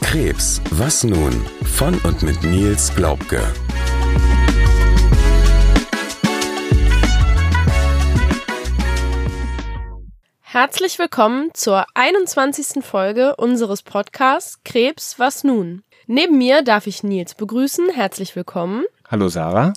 Krebs, was nun? Von und mit Nils Glaubke. Herzlich willkommen zur 21. Folge unseres Podcasts Krebs, was nun? Neben mir darf ich Nils begrüßen. Herzlich willkommen. Hallo Sarah.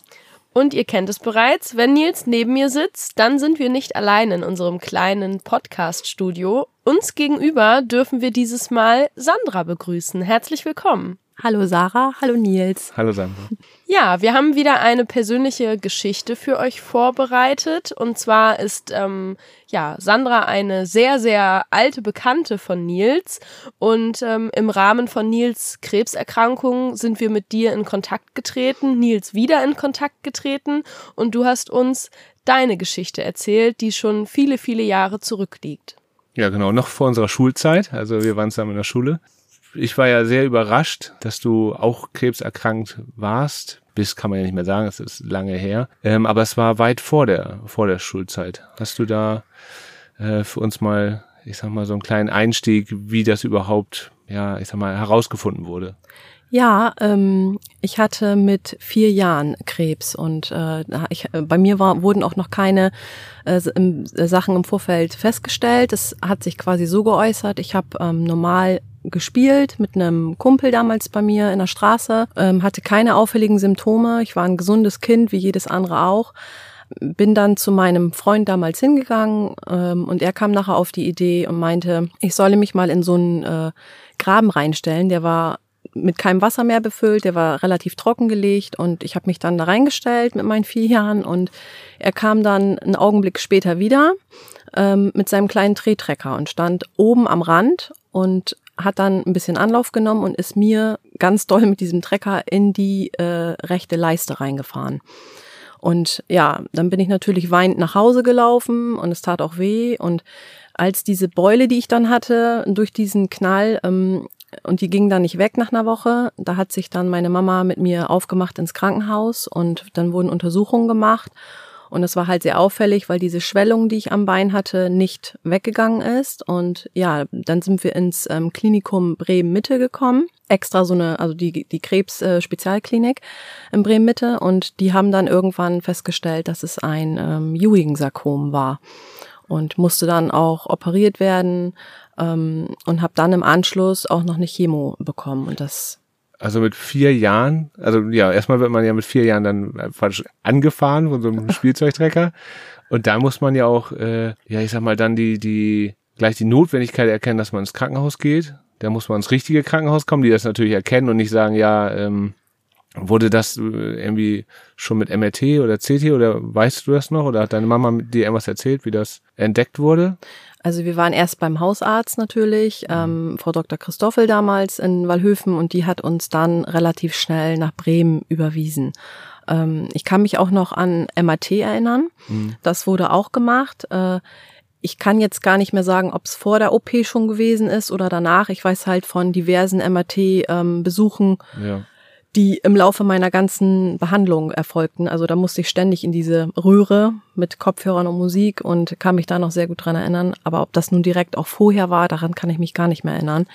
Und ihr kennt es bereits, wenn Nils neben mir sitzt, dann sind wir nicht allein in unserem kleinen Podcast-Studio. Uns gegenüber dürfen wir dieses Mal Sandra begrüßen. Herzlich willkommen. Hallo Sarah, hallo Nils. Hallo Sandra. Ja, wir haben wieder eine persönliche Geschichte für euch vorbereitet. Und zwar ist ähm, ja Sandra eine sehr, sehr alte Bekannte von Nils. Und ähm, im Rahmen von Nils Krebserkrankung sind wir mit dir in Kontakt getreten, Nils wieder in Kontakt getreten. Und du hast uns deine Geschichte erzählt, die schon viele, viele Jahre zurückliegt. Ja, genau, noch vor unserer Schulzeit. Also wir waren zusammen in der Schule ich war ja sehr überrascht, dass du auch krebserkrankt warst. Bis kann man ja nicht mehr sagen, es ist lange her. Ähm, aber es war weit vor der, vor der Schulzeit. Hast du da äh, für uns mal, ich sag mal, so einen kleinen Einstieg, wie das überhaupt, ja, ich sag mal, herausgefunden wurde? Ja, ähm, ich hatte mit vier Jahren Krebs und äh, ich, bei mir war, wurden auch noch keine äh, Sachen im Vorfeld festgestellt. Es hat sich quasi so geäußert. Ich habe ähm, normal gespielt mit einem Kumpel damals bei mir in der Straße, ähm, hatte keine auffälligen Symptome. Ich war ein gesundes Kind, wie jedes andere auch. Bin dann zu meinem Freund damals hingegangen ähm, und er kam nachher auf die Idee und meinte, ich solle mich mal in so einen äh, Graben reinstellen. Der war mit keinem Wasser mehr befüllt, der war relativ trockengelegt und ich habe mich dann da reingestellt mit meinen vier Jahren und er kam dann einen Augenblick später wieder ähm, mit seinem kleinen Drehtrecker und stand oben am Rand und hat dann ein bisschen Anlauf genommen und ist mir ganz doll mit diesem Trecker in die äh, rechte Leiste reingefahren. Und ja, dann bin ich natürlich weinend nach Hause gelaufen und es tat auch weh. Und als diese Beule, die ich dann hatte, durch diesen Knall, ähm, und die ging dann nicht weg nach einer Woche, da hat sich dann meine Mama mit mir aufgemacht ins Krankenhaus und dann wurden Untersuchungen gemacht. Und es war halt sehr auffällig, weil diese Schwellung, die ich am Bein hatte, nicht weggegangen ist. Und ja, dann sind wir ins ähm, Klinikum Bremen-Mitte gekommen. Extra so eine, also die, die Krebs-Spezialklinik äh, in Bremen-Mitte. Und die haben dann irgendwann festgestellt, dass es ein ähm, Ewing-Sarkom war. Und musste dann auch operiert werden ähm, und habe dann im Anschluss auch noch eine Chemo bekommen. Und das also mit vier Jahren, also ja, erstmal wird man ja mit vier Jahren dann falsch angefahren von so einem Spielzeugtrecker. Und da muss man ja auch, äh, ja, ich sag mal, dann die, die, gleich die Notwendigkeit erkennen, dass man ins Krankenhaus geht. Da muss man ins richtige Krankenhaus kommen, die das natürlich erkennen und nicht sagen, ja, ähm, wurde das äh, irgendwie schon mit MRT oder CT oder weißt du das noch? Oder hat deine Mama dir irgendwas erzählt, wie das entdeckt wurde? Also wir waren erst beim Hausarzt natürlich, mhm. ähm, Frau Dr. Christoffel damals in Wallhöfen und die hat uns dann relativ schnell nach Bremen überwiesen. Ähm, ich kann mich auch noch an MAT erinnern. Mhm. Das wurde auch gemacht. Äh, ich kann jetzt gar nicht mehr sagen, ob es vor der OP schon gewesen ist oder danach. Ich weiß halt von diversen MAT-Besuchen. Ähm, ja die im Laufe meiner ganzen Behandlung erfolgten. Also da musste ich ständig in diese Röhre mit Kopfhörern und Musik und kann mich da noch sehr gut dran erinnern. Aber ob das nun direkt auch vorher war, daran kann ich mich gar nicht mehr erinnern.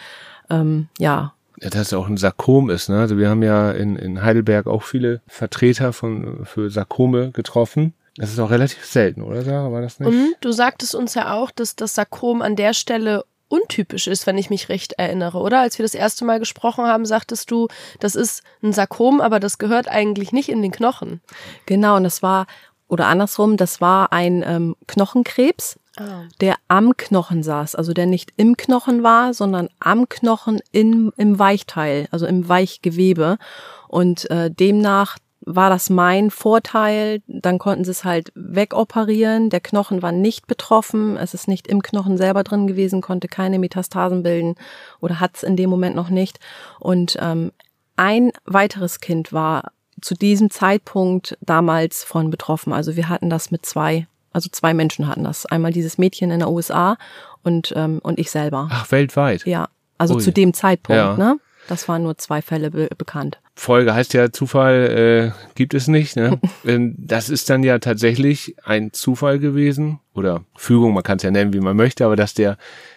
Ähm, ja. Ja, dass es auch ein Sarkom ist, ne? Also wir haben ja in, in Heidelberg auch viele Vertreter von für Sarkome getroffen. Das ist auch relativ selten, oder Sarah? War das nicht? Und du sagtest uns ja auch, dass das Sarkom an der Stelle untypisch ist, wenn ich mich recht erinnere, oder? Als wir das erste Mal gesprochen haben, sagtest du, das ist ein Sarkom, aber das gehört eigentlich nicht in den Knochen. Genau, und das war, oder andersrum, das war ein ähm, Knochenkrebs, ah. der am Knochen saß, also der nicht im Knochen war, sondern am Knochen in, im Weichteil, also im Weichgewebe. Und äh, demnach war das mein Vorteil. Dann konnten sie es halt wegoperieren. Der Knochen war nicht betroffen. Es ist nicht im Knochen selber drin gewesen, konnte keine Metastasen bilden oder hat es in dem Moment noch nicht. Und ähm, ein weiteres Kind war zu diesem Zeitpunkt damals von betroffen. Also wir hatten das mit zwei, also zwei Menschen hatten das. Einmal dieses Mädchen in der USA und, ähm, und ich selber. Ach, weltweit? Ja, also Ui. zu dem Zeitpunkt, ja. ne? Das waren nur zwei Fälle be bekannt. Folge heißt ja Zufall äh, gibt es nicht. Ne? Ähm, das ist dann ja tatsächlich ein Zufall gewesen oder Fügung, man kann es ja nennen, wie man möchte, aber dass der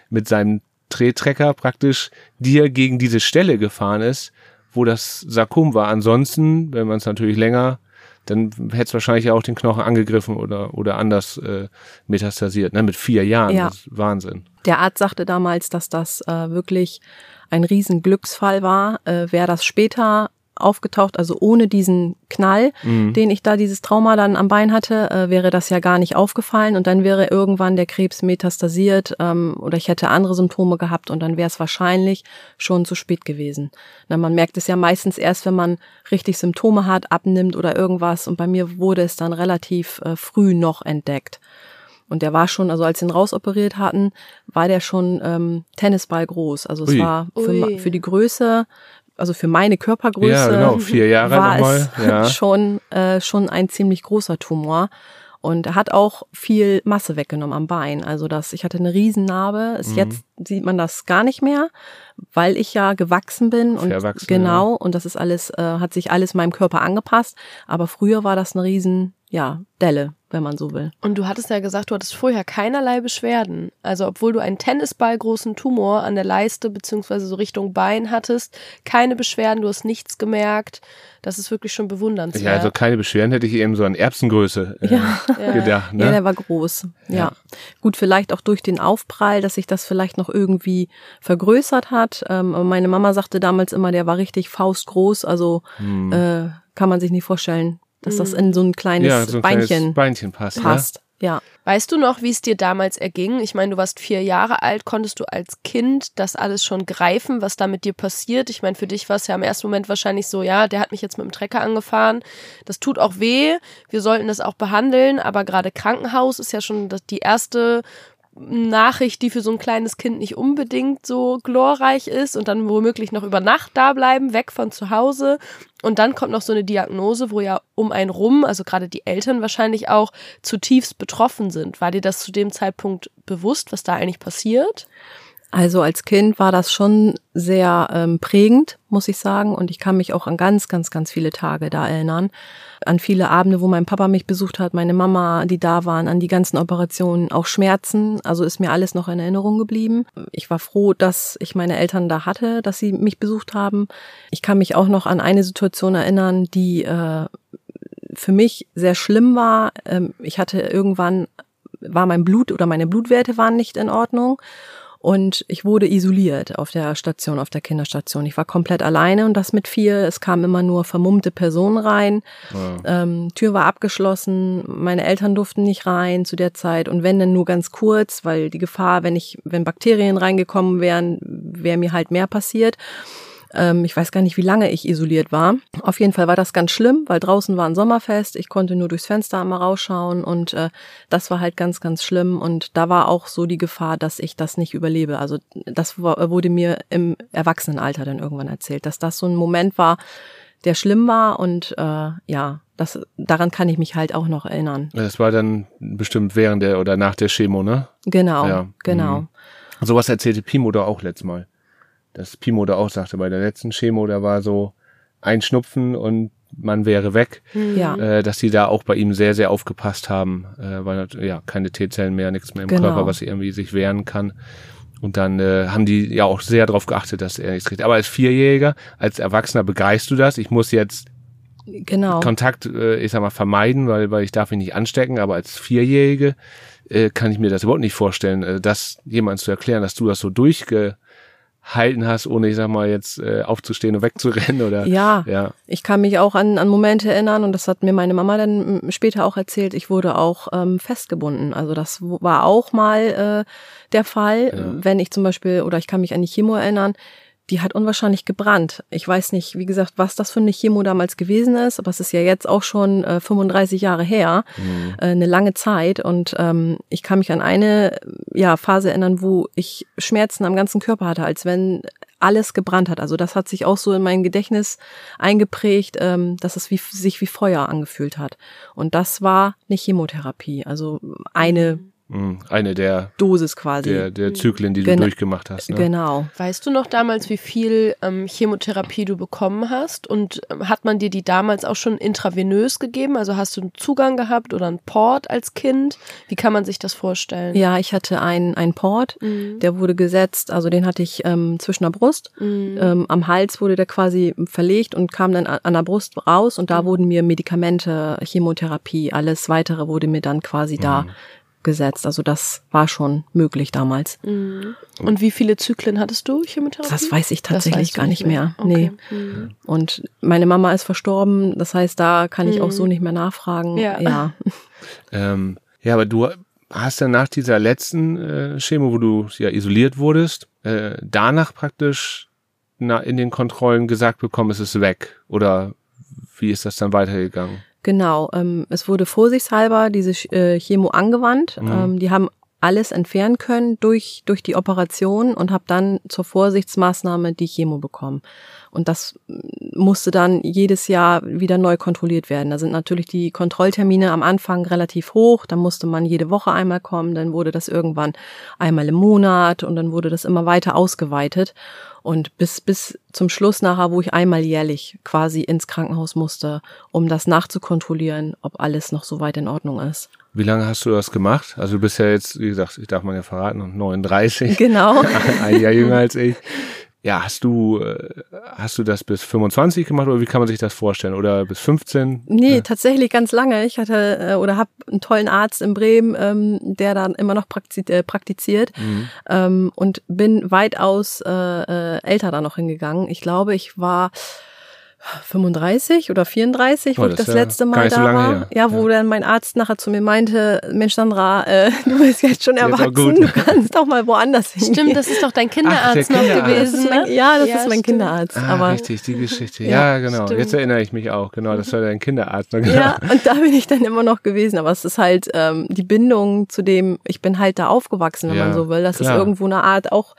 mit seinem Drehtrecker praktisch dir gegen diese Stelle gefahren ist, wo das Sarkom war. Ansonsten, wenn man es natürlich länger, dann hätte es wahrscheinlich auch den Knochen angegriffen oder, oder anders äh, metastasiert. Ne? Mit vier Jahren, Ja. das ist Wahnsinn. Der Arzt sagte damals, dass das äh, wirklich ein riesen Glücksfall war. Äh, Wäre das später aufgetaucht, also ohne diesen Knall, den ich da, dieses Trauma dann am Bein hatte, äh, wäre das ja gar nicht aufgefallen und dann wäre irgendwann der Krebs metastasiert ähm, oder ich hätte andere Symptome gehabt und dann wäre es wahrscheinlich schon zu spät gewesen. Na, man merkt es ja meistens erst, wenn man richtig Symptome hat, abnimmt oder irgendwas und bei mir wurde es dann relativ äh, früh noch entdeckt. Und der war schon, also als sie ihn rausoperiert hatten, war der schon ähm, Tennisball groß. Also es Ui. war für, Ui. für die Größe, also für meine Körpergröße, Ja, genau, vier Jahre war nochmal. es Ja. schon, äh, schon ein ziemlich großer Tumor. Und er hat auch viel Masse weggenommen am Bein. Also das, ich hatte eine Riesennarbe. Ist Mhm. Jetzt sieht man das gar nicht mehr, weil ich ja gewachsen bin und Verwachsen, genau. Und das ist alles, äh, hat sich alles meinem Körper angepasst. Aber früher war das eine riesen, ja, Delle, wenn man so will. Und du hattest ja gesagt, du hattest vorher keinerlei Beschwerden. Also obwohl du einen Tennisballgroßen Tumor an der Leiste beziehungsweise so Richtung Bein hattest, keine Beschwerden, du hast nichts gemerkt. Das ist wirklich schon bewundernswert. Ja, also keine Beschwerden hätte ich eben so an Erbsengröße äh, Ja. gedacht. Ne? Ja, der war groß. Ja. Ja. Gut, vielleicht auch durch den Aufprall, dass sich das vielleicht noch irgendwie vergrößert hat. Ähm, aber meine Mama sagte damals immer, der war richtig faustgroß. Also Hm. äh, kann man sich nicht vorstellen, dass das in so ein kleines ja, so ein Beinchen kleines Beinchen passt. passt. Ja. Weißt du noch, wie es dir damals erging? Ich meine, du warst vier Jahre alt. Konntest du als Kind das alles schon greifen, was da mit dir passiert? Ich meine, für dich war es ja im ersten Moment wahrscheinlich so, ja, der hat mich jetzt mit dem Trecker angefahren. Das tut auch weh. Wir sollten das auch behandeln. Aber gerade Krankenhaus ist ja schon das, die erste Nachricht, die für so ein kleines Kind nicht unbedingt so glorreich ist und dann womöglich noch über Nacht da bleiben, weg von zu Hause. Und dann kommt noch so eine Diagnose, wo ja um einen rum, also gerade die Eltern wahrscheinlich auch, zutiefst betroffen sind. War dir das zu dem Zeitpunkt bewusst, was da eigentlich passiert? Also als Kind war das schon sehr ähm, prägend, muss ich sagen. Und ich kann mich auch an ganz, ganz, ganz viele Tage da erinnern. An viele Abende, wo mein Papa mich besucht hat, meine Mama, die da waren, an die ganzen Operationen, auch Schmerzen. Also ist mir alles noch in Erinnerung geblieben. Ich war froh, dass ich meine Eltern da hatte, dass sie mich besucht haben. Ich kann mich auch noch an eine Situation erinnern, die äh, für mich sehr schlimm war. Ähm, ich hatte irgendwann, war mein Blut oder meine Blutwerte waren nicht in Ordnung. Und ich wurde isoliert auf der Station, auf der Kinderstation. Ich war komplett alleine und das mit vier. Es kamen immer nur vermummte Personen rein. Ähm, Tür war abgeschlossen. Meine Eltern durften nicht rein zu der Zeit. Und wenn dann nur ganz kurz, weil die Gefahr, wenn ich, wenn Bakterien reingekommen wären, wäre mir halt mehr passiert. Ähm, ich weiß gar nicht, wie lange ich isoliert war. Auf jeden Fall war das ganz schlimm, weil draußen war ein Sommerfest. Ich konnte nur durchs Fenster einmal rausschauen und äh, das war halt ganz, ganz schlimm. Und da war auch so die Gefahr, dass ich das nicht überlebe. Also das wurde mir im Erwachsenenalter dann irgendwann erzählt, dass das so ein Moment war, der schlimm war und äh, ja, das, daran kann ich mich halt auch noch erinnern. Das war dann bestimmt während der oder nach der Chemo, ne? Genau, Ja, genau. mhm. Sowas erzählte Pimo da auch letztes Mal. Dass Pimo da auch sagte, bei der letzten Chemo, da war so ein Schnupfen und man wäre weg. Ja. Äh, dass die da auch bei ihm sehr, sehr aufgepasst haben, äh, weil ja keine T-Zellen mehr, nichts mehr im Genau. Körper, was irgendwie sich wehren kann. Und dann äh, haben die ja auch sehr darauf geachtet, dass er nichts kriegt. Aber als Vierjähriger, als Erwachsener begreifst du das. Ich muss jetzt Genau. Kontakt, äh, ich sag mal, vermeiden, weil, weil ich darf mich nicht anstecken, aber als Vierjährige äh, kann ich mir das überhaupt nicht vorstellen, äh, das jemand zu erklären, dass du das so durchgehalten hast, ohne, ich sag mal, jetzt äh, aufzustehen und wegzurennen oder Ja, ja. ich kann mich auch an, an Momente erinnern und das hat mir meine Mama dann später auch erzählt. Ich wurde auch ähm, festgebunden. Also das war auch mal äh, der Fall, wenn ich zum Beispiel oder ich kann mich an die Chemo erinnern. Die hat unwahrscheinlich gebrannt. Ich weiß nicht, wie gesagt, was das für eine Chemo damals gewesen ist, aber es ist ja jetzt auch schon äh, 35 Jahre her, äh, eine lange Zeit. Und ähm, ich kann mich an eine ja, Phase erinnern, wo ich Schmerzen am ganzen Körper hatte, als wenn alles gebrannt hat. Also das hat sich auch so in mein Gedächtnis eingeprägt, ähm, dass es wie, sich wie Feuer angefühlt hat. Und das war eine Chemotherapie, also eine Mhm. Eine der, Dosis quasi. der, der Zyklen, die du Genau. durchgemacht hast. Ne? Genau. Weißt du noch damals, wie viel ähm, Chemotherapie du bekommen hast? Und ähm, hat man dir die damals auch schon intravenös gegeben? Also hast du einen Zugang gehabt oder einen Port als Kind? Wie kann man sich das vorstellen? Ja, ich hatte einen, einen Port, Mhm. der wurde gesetzt, also den hatte ich ähm, zwischen der Brust. Mhm. Ähm, am Hals wurde der quasi verlegt und kam dann an der Brust raus und da Mhm. wurden mir Medikamente, Chemotherapie, alles weitere wurde mir dann quasi da gesetzt. Also das war schon möglich damals. Mhm. Und wie viele Zyklen hattest du Chemotherapie? Das weiß ich tatsächlich gar nicht mehr. Okay. Nee. Mhm. Und meine Mama ist verstorben, das heißt, da kann ich auch Mhm. so nicht mehr nachfragen. Ja. ja. Ähm, ja, aber du hast dann nach dieser letzten äh, Chemo, wo du ja isoliert wurdest, äh, danach praktisch na, in den Kontrollen gesagt bekommen, es ist weg. Oder wie ist das dann weitergegangen? Genau, ähm, es wurde vorsichtshalber diese äh, Chemo angewandt. Mhm. Ähm, die haben alles entfernen können durch, durch die Operation und habe dann zur Vorsichtsmaßnahme die Chemo bekommen. Und das mm, musste dann jedes Jahr wieder neu kontrolliert werden. Da sind natürlich die Kontrolltermine am Anfang relativ hoch. Da musste man jede Woche einmal kommen. Dann wurde das irgendwann einmal im Monat und dann wurde das immer weiter ausgeweitet. Und bis, bis zum Schluss nachher, wo ich einmal jährlich quasi ins Krankenhaus musste, um das nachzukontrollieren, ob alles noch so weit in Ordnung ist. Wie lange hast du das gemacht? Also du bist ja jetzt, wie gesagt, ich darf man ja verraten, noch 39, Genau. ein Jahr jünger als ich. Ja, hast du, äh, hast du das bis 25 gemacht oder wie kann man sich das vorstellen? Oder bis 15? Nee, Ja. tatsächlich ganz lange. Ich hatte äh, oder habe einen tollen Arzt in Bremen, ähm, der dann immer noch äh, praktiziert Mhm. ähm, und bin weitaus äh, älter da noch hingegangen. Ich glaube, ich war 35 oder 34, wo Oh, ich das das ist ja letzte Mal so da lange war. her. Ja, wo Ja. dann mein Arzt nachher zu mir meinte, Mensch Sandra, äh, du bist jetzt schon erwachsen, du kannst doch mal woanders hingehen. Stimmt, das ist doch dein Kinderarzt der noch Kinderarzt. das gewesen, ist mein, ne? ja, das Ja, ist mein stimmt. Kinderarzt. Ah, aber richtig, die Geschichte. Ja, Ja, genau. stimmt. Jetzt erinnere ich mich auch. Genau, das war dein Kinderarzt. Genau. Ja, und da bin ich dann immer noch gewesen. Aber es ist halt ähm, die Bindung zu dem, ich bin halt da aufgewachsen, wenn Ja, man so will. Das klar. ist irgendwo eine Art auch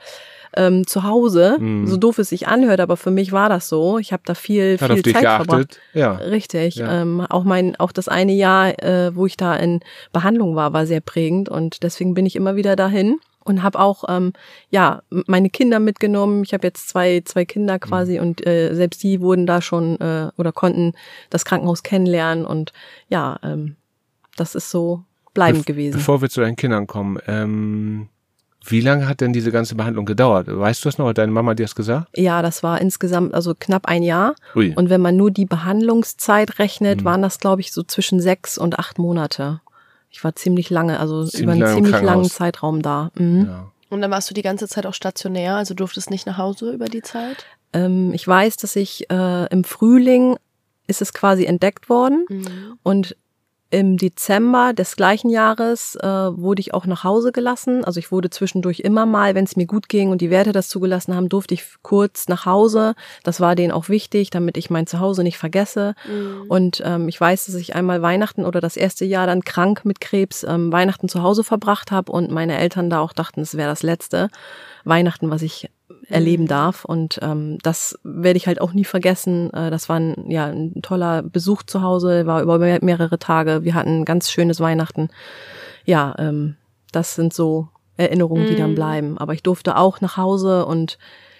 ähm, zu Hause, Mhm. so doof es sich anhört, aber für mich war das so. Ich habe da viel, Hat viel auf dich Zeit verbracht. geachtet. Ja. Richtig. Ja. Ähm, auch mein, auch das eine Jahr, äh, wo ich da in Behandlung war, war sehr prägend und deswegen bin ich immer wieder dahin und habe auch ähm, ja meine Kinder mitgenommen. Ich habe jetzt zwei zwei Kinder quasi und äh, selbst die wurden da schon äh, oder konnten das Krankenhaus kennenlernen und ja, ähm, das ist so bleibend Be gewesen. Bevor wir zu deinen Kindern kommen, ähm, wie lange hat denn diese ganze Behandlung gedauert? Weißt du das noch? Hat deine Mama dir das gesagt? Ja, das war insgesamt also knapp ein Jahr. Ui. Und wenn man nur die Behandlungszeit rechnet, Mhm. waren das, glaube ich, so zwischen sechs und acht Monate. Ich war ziemlich lange, also Ziemlich über einen lange ziemlich langen. Zeitraum da. Mhm. ja. Und dann warst du die ganze Zeit auch stationär, also durftest nicht nach Hause über die Zeit? Ähm, ich weiß, dass ich äh, im Frühling ist es quasi entdeckt worden Mhm. und im Dezember des gleichen Jahres äh, wurde ich auch nach Hause gelassen. Also ich wurde zwischendurch immer mal, wenn es mir gut ging und die Werte das zugelassen haben, durfte ich kurz nach Hause. Das war denen auch wichtig, damit ich mein Zuhause nicht vergesse. Mhm. Und ähm, ich weiß, dass ich einmal Weihnachten oder das erste Jahr dann krank mit Krebs ähm, Weihnachten zu Hause verbracht habe und meine Eltern da auch dachten, es wäre das letzte Weihnachten, was ich erleben darf. Und ähm, das werde ich halt auch nie vergessen. Äh, das war ein, ja, ein toller Besuch zu Hause, war über mehr- mehrere Tage. Wir hatten ein ganz schönes Weihnachten. Ja, ähm, das sind so Erinnerungen, die dann Mhm. bleiben. Aber ich durfte auch nach Hause und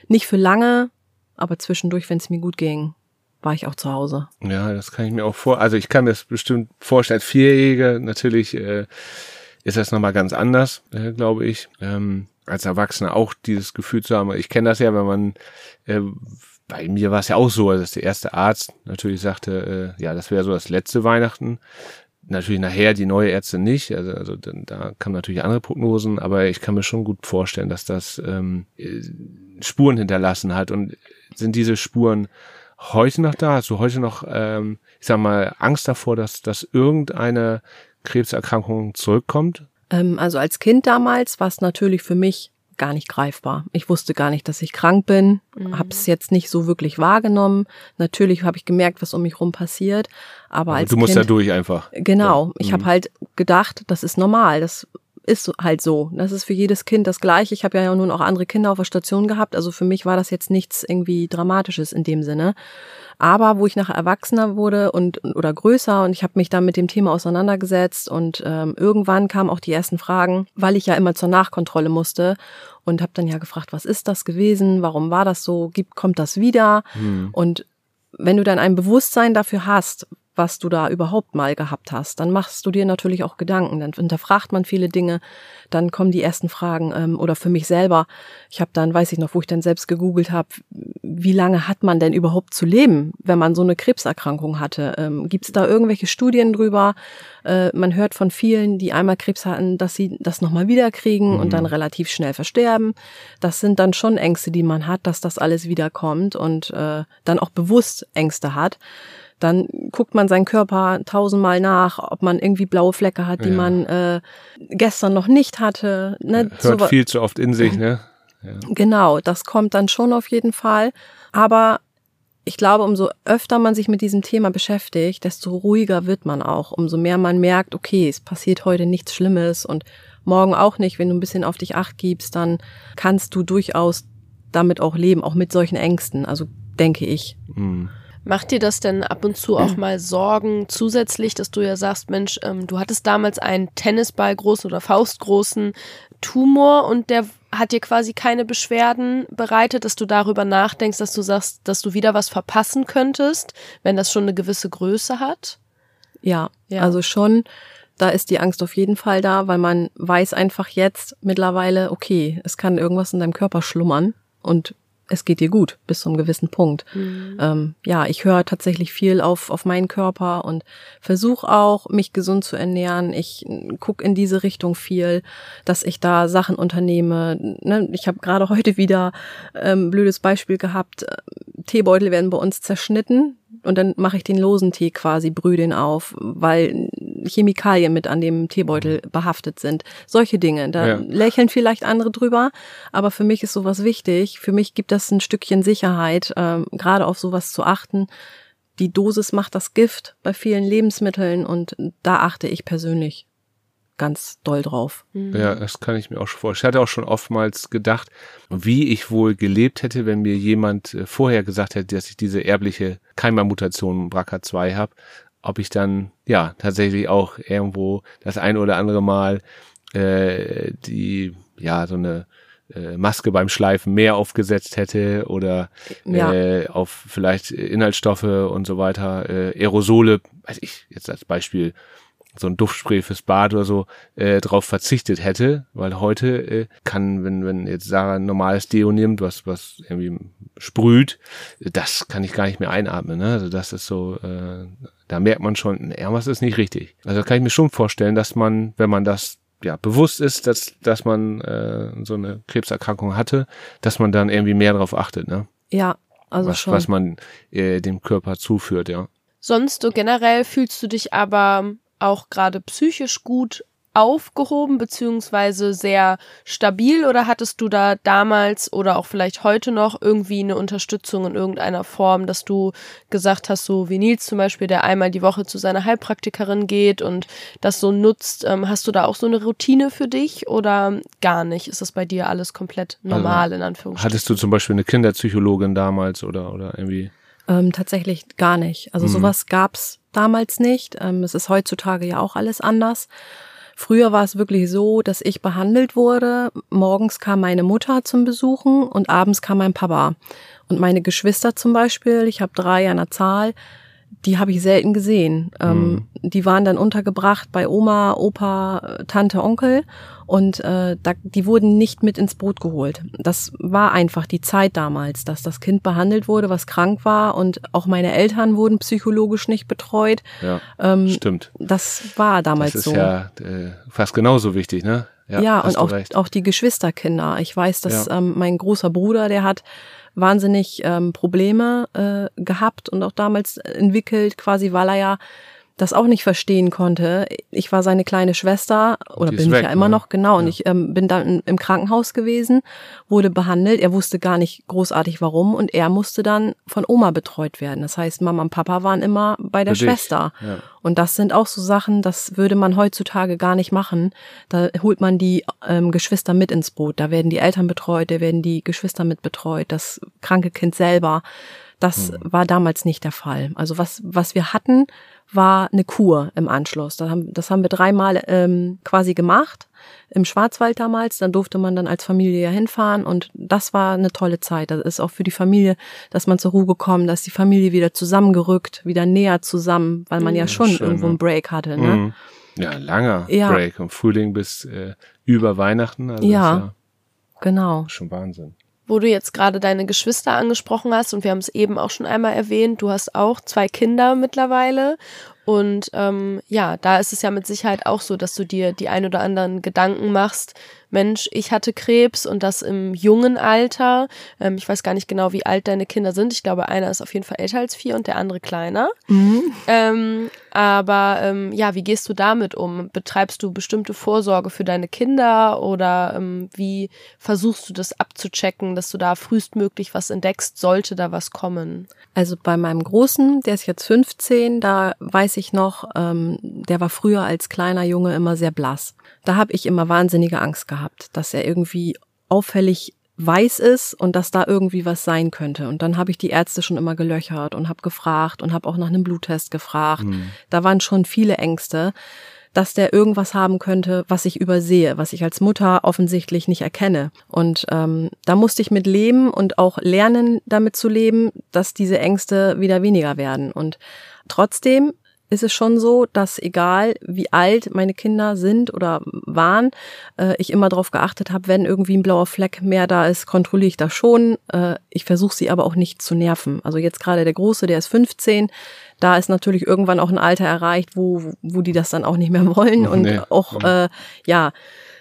nicht für lange, aber zwischendurch, wenn es mir gut ging, war ich auch zu Hause. Ja, das kann ich mir auch vor. Also ich kann mir das bestimmt vorstellen. Als Vierjährige natürlich äh, ist das nochmal ganz anders, äh, glaube ich. Ähm, als Erwachsener auch dieses Gefühl zu haben. Ich kenne das ja, wenn man äh, bei mir war es ja auch so, dass der erste Arzt natürlich sagte, äh, ja, das wäre so das letzte Weihnachten. Natürlich nachher die neue Ärzte nicht, also, also da kamen natürlich andere Prognosen, aber ich kann mir schon gut vorstellen, dass das ähm, äh, Spuren hinterlassen hat. Und sind diese Spuren heute noch da? Hast du heute noch, ähm, ich sag mal, Angst davor, dass, dass irgendeine Krebserkrankung zurückkommt? Ähm, also als Kind damals war es natürlich für mich gar nicht greifbar. Ich wusste gar nicht, dass ich krank bin, Mhm. habe es jetzt nicht so wirklich wahrgenommen. Natürlich habe ich gemerkt, was um mich rum passiert, aber als du musst kind, da durch einfach. Genau, Ja. ich Mhm. habe halt gedacht, das ist normal, das ist halt so. Das ist für jedes Kind das Gleiche. Ich habe ja nun auch andere Kinder auf der Station gehabt. Also für mich war das jetzt nichts irgendwie Dramatisches in dem Sinne. Aber wo ich nachher erwachsener wurde und oder größer und ich habe mich dann mit dem Thema auseinandergesetzt und ähm, irgendwann kamen auch die ersten Fragen, weil ich ja immer zur Nachkontrolle musste und habe dann ja gefragt, was ist das gewesen? Warum war das so? Gibt, kommt das wieder? Hm. Und wenn du dann ein Bewusstsein dafür hast, was du da überhaupt mal gehabt hast. Dann machst du dir natürlich auch Gedanken, dann hinterfragt man viele Dinge, dann kommen die ersten Fragen ähm, oder für mich selber. Ich habe dann, weiß ich noch, wo ich dann selbst gegoogelt habe, wie lange hat man denn überhaupt zu leben, wenn man so eine Krebserkrankung hatte? Ähm, Gibt es da irgendwelche Studien drüber? Äh, man hört von vielen, die einmal Krebs hatten, dass sie das nochmal wiederkriegen mhm. und dann relativ schnell versterben. Das sind dann schon Ängste, die man hat, dass das alles wiederkommt und äh, dann auch bewusst Ängste hat dann guckt man seinen Körper tausendmal nach, ob man irgendwie blaue Flecke hat, die ja. man äh, gestern noch nicht hatte. Ne? Hört so, viel zu oft in sich, ne? Ja. Genau, das kommt dann schon auf jeden Fall. Aber ich glaube, umso öfter man sich mit diesem Thema beschäftigt, desto ruhiger wird man auch. Umso mehr man merkt, okay, es passiert heute nichts Schlimmes und morgen auch nicht. Wenn du ein bisschen auf dich acht gibst, dann kannst du durchaus damit auch leben, auch mit solchen Ängsten. Also denke ich. Mhm. Macht dir das denn ab und zu auch mal Sorgen zusätzlich, dass du ja sagst, Mensch, ähm, du hattest damals einen Tennisball großen oder faustgroßen Tumor und der hat dir quasi keine Beschwerden bereitet, dass du darüber nachdenkst, dass du sagst, dass du wieder was verpassen könntest, wenn das schon eine gewisse Größe hat? Ja, ja. also schon. Da ist die Angst auf jeden Fall da, weil man weiß einfach jetzt mittlerweile, okay, es kann irgendwas in deinem Körper schlummern und es geht dir gut bis zu einem gewissen Punkt. Mhm. Ähm, ja, ich höre tatsächlich viel auf, auf meinen Körper und versuche auch, mich gesund zu ernähren. Ich guck in diese Richtung viel, dass ich da Sachen unternehme. Ne? Ich habe gerade heute wieder ähm, blödes Beispiel gehabt. Teebeutel werden bei uns zerschnitten und dann mache ich den losen Tee quasi, brühe den auf, weil Chemikalien mit an dem Teebeutel behaftet sind. Solche Dinge. Da ja. lächeln vielleicht andere drüber, aber für mich ist sowas wichtig. Für mich gibt das ein Stückchen Sicherheit, ähm, gerade auf sowas zu achten. Die Dosis macht das Gift bei vielen Lebensmitteln und da achte ich persönlich ganz doll drauf. Mhm. Ja, das kann ich mir auch schon vorstellen. Ich hatte auch schon oftmals gedacht, wie ich wohl gelebt hätte, wenn mir jemand äh, vorher gesagt hätte, dass ich diese erbliche Keimermutation BRCA2 habe, ob ich dann ja tatsächlich auch irgendwo das ein oder andere Mal äh, die ja so eine äh, Maske beim Schleifen mehr aufgesetzt hätte oder ja. äh, auf vielleicht Inhaltsstoffe und so weiter, äh, Aerosole, weiß ich, jetzt als Beispiel so ein Duftspray fürs Bad oder so äh, drauf verzichtet hätte, weil heute äh, kann, wenn wenn jetzt Sarah ein normales Deo nimmt, was was irgendwie sprüht, das kann ich gar nicht mehr einatmen. Ne? Also das ist so, äh, da merkt man schon, irgendwas ist nicht richtig. Also kann ich mir schon vorstellen, dass man, wenn man das ja bewusst ist, dass dass man äh, so eine Krebserkrankung hatte, dass man dann irgendwie mehr darauf achtet. Ne? Ja, also was, schon. was man äh, dem Körper zuführt, ja. Sonst so generell fühlst du dich aber auch gerade psychisch gut aufgehoben beziehungsweise sehr stabil oder hattest du da damals oder auch vielleicht heute noch irgendwie eine Unterstützung in irgendeiner Form, dass du gesagt hast, so wie Nils zum Beispiel, der einmal die Woche zu seiner Heilpraktikerin geht und das so nutzt, ähm, hast du da auch so eine Routine für dich oder gar nicht? Ist das bei dir alles komplett normal also, in Anführungsstrichen? Hattest du zum Beispiel eine Kinderpsychologin damals oder, oder irgendwie? Ähm, tatsächlich gar nicht. Also mhm. sowas gab's damals nicht. Ähm, es ist heutzutage ja auch alles anders. Früher war es wirklich so, dass ich behandelt wurde. Morgens kam meine Mutter zum Besuchen und abends kam mein Papa. Und meine Geschwister zum Beispiel, ich habe drei an der Zahl, die habe ich selten gesehen. Ähm, mhm. Die waren dann untergebracht bei Oma, Opa, Tante, Onkel und äh, da, die wurden nicht mit ins Boot geholt. Das war einfach die Zeit damals, dass das Kind behandelt wurde, was krank war und auch meine Eltern wurden psychologisch nicht betreut. Ja, ähm, stimmt. Das war damals so. Das ist so. ja äh, fast genauso wichtig, ne? Ja, ja und auch, auch die Geschwisterkinder. Ich weiß, dass ja. ähm, mein großer Bruder, der hat wahnsinnig ähm, Probleme äh, gehabt und auch damals entwickelt, quasi weil er ja das auch nicht verstehen konnte. Ich war seine kleine Schwester oder bin ist ich weg, ja immer ne? noch, genau. Und Ja. ich ähm, bin dann im Krankenhaus gewesen, wurde behandelt. Er wusste gar nicht großartig warum und er musste dann von Oma betreut werden. Das heißt, Mama und Papa waren immer bei der Für Schwester. ja. Und das sind auch so Sachen, das würde man heutzutage gar nicht machen. Da holt man die ähm, Geschwister mit ins Boot. Da werden die Eltern betreut, da werden die Geschwister mit betreut, das kranke Kind selber. Das Hm. war damals nicht der Fall. Also was, was wir hatten, war eine Kur im Anschluss. Das haben, das haben wir dreimal ähm, quasi gemacht im Schwarzwald damals. Dann durfte man dann als Familie ja hinfahren und das war eine tolle Zeit. Das ist auch für die Familie, dass man zur Ruhe gekommen, dass die Familie wieder zusammengerückt, wieder näher zusammen, weil man ja schon schön, irgendwo ne? einen Break hatte. Ne? Mhm. Ja, langer Ja. Break, vom Frühling bis äh, über Weihnachten. Also Ja. Ist Genau. ja schon Wahnsinn. Wo du jetzt gerade deine Geschwister angesprochen hast und wir haben es eben auch schon einmal erwähnt, du hast auch zwei Kinder mittlerweile und ähm, ja, da ist es ja mit Sicherheit auch so, dass du dir die ein oder anderen Gedanken machst. Mensch, ich hatte Krebs und das im jungen Alter. Ähm, ich weiß gar nicht genau, wie alt deine Kinder sind. Ich glaube, einer ist auf jeden Fall älter als vier und der andere kleiner. Ähm, aber ähm, ja, wie gehst du damit um? Betreibst du bestimmte Vorsorge für deine Kinder oder ähm, wie versuchst du das abzuchecken, dass du da frühestmöglich was entdeckst, sollte da was kommen? Also bei meinem Großen, der ist jetzt 15, da weiß ich noch, ähm, der war früher als kleiner Junge immer sehr blass. Da habe ich immer wahnsinnige Angst gehabt, dass er irgendwie auffällig weiß ist und dass da irgendwie was sein könnte. Und dann habe ich die Ärzte schon immer gelöchert und habe gefragt und habe auch nach einem Bluttest gefragt. Da waren schon viele Ängste, dass der irgendwas haben könnte, was ich übersehe, was ich als Mutter offensichtlich nicht erkenne. Und ähm, da musste ich mit leben und auch lernen, damit zu leben, dass diese Ängste wieder weniger werden. Und trotzdem ist es schon so, dass egal wie alt meine Kinder sind oder waren, äh, ich immer darauf geachtet habe, wenn irgendwie ein blauer Fleck mehr da ist, kontrolliere ich das schon. Äh, ich versuche sie aber auch nicht zu nerven. Also jetzt gerade der Große, der ist 15, da ist natürlich irgendwann auch ein Alter erreicht, wo, wo die das dann auch nicht mehr wollen und Nee. auch äh, ja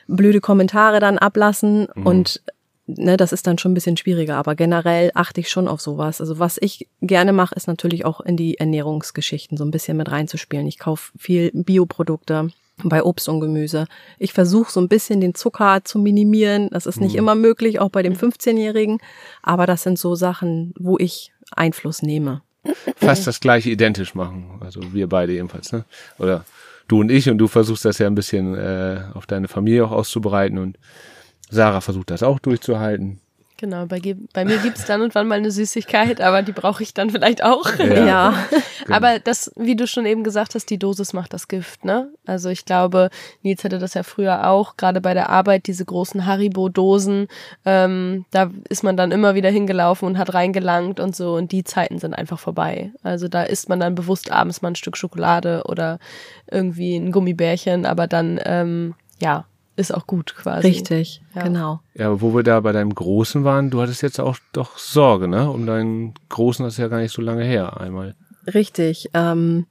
blöde Kommentare dann ablassen und ne, das ist dann schon ein bisschen schwieriger, aber generell achte ich schon auf sowas. Also was ich gerne mache, ist natürlich auch in die Ernährungsgeschichten so ein bisschen mit reinzuspielen. Ich kaufe viel Bioprodukte bei Obst und Gemüse. Ich versuche so ein bisschen den Zucker zu minimieren. Das ist nicht immer möglich, auch bei dem 15-Jährigen. Aber das sind so Sachen, wo ich Einfluss nehme. Fast das gleiche identisch machen. Also wir beide jedenfalls, ne? Oder du und ich und du versuchst das ja ein bisschen äh, auf deine Familie auch auszubreiten und Sarah versucht das auch durchzuhalten. Genau, bei, bei mir gibt's dann und wann mal eine Süßigkeit, aber die brauche ich dann vielleicht auch. Ja. Ja. Aber das, wie du schon eben gesagt hast, die Dosis macht das Gift, ne? Also ich glaube, Nils hatte das ja früher auch, gerade bei der Arbeit, diese großen Haribo-Dosen, ähm, da ist man dann immer wieder hingelaufen und hat reingelangt und so und die Zeiten sind einfach vorbei. Also da isst man dann bewusst abends mal ein Stück Schokolade oder irgendwie ein Gummibärchen, aber dann, ähm, ja, ist auch gut quasi. Richtig, Ja. genau. Ja, aber wo wir da bei deinem Großen waren, du hattest jetzt auch doch Sorge, ne? Um deinen Großen, das ist ja gar nicht so lange her einmal. Richtig. Ähm,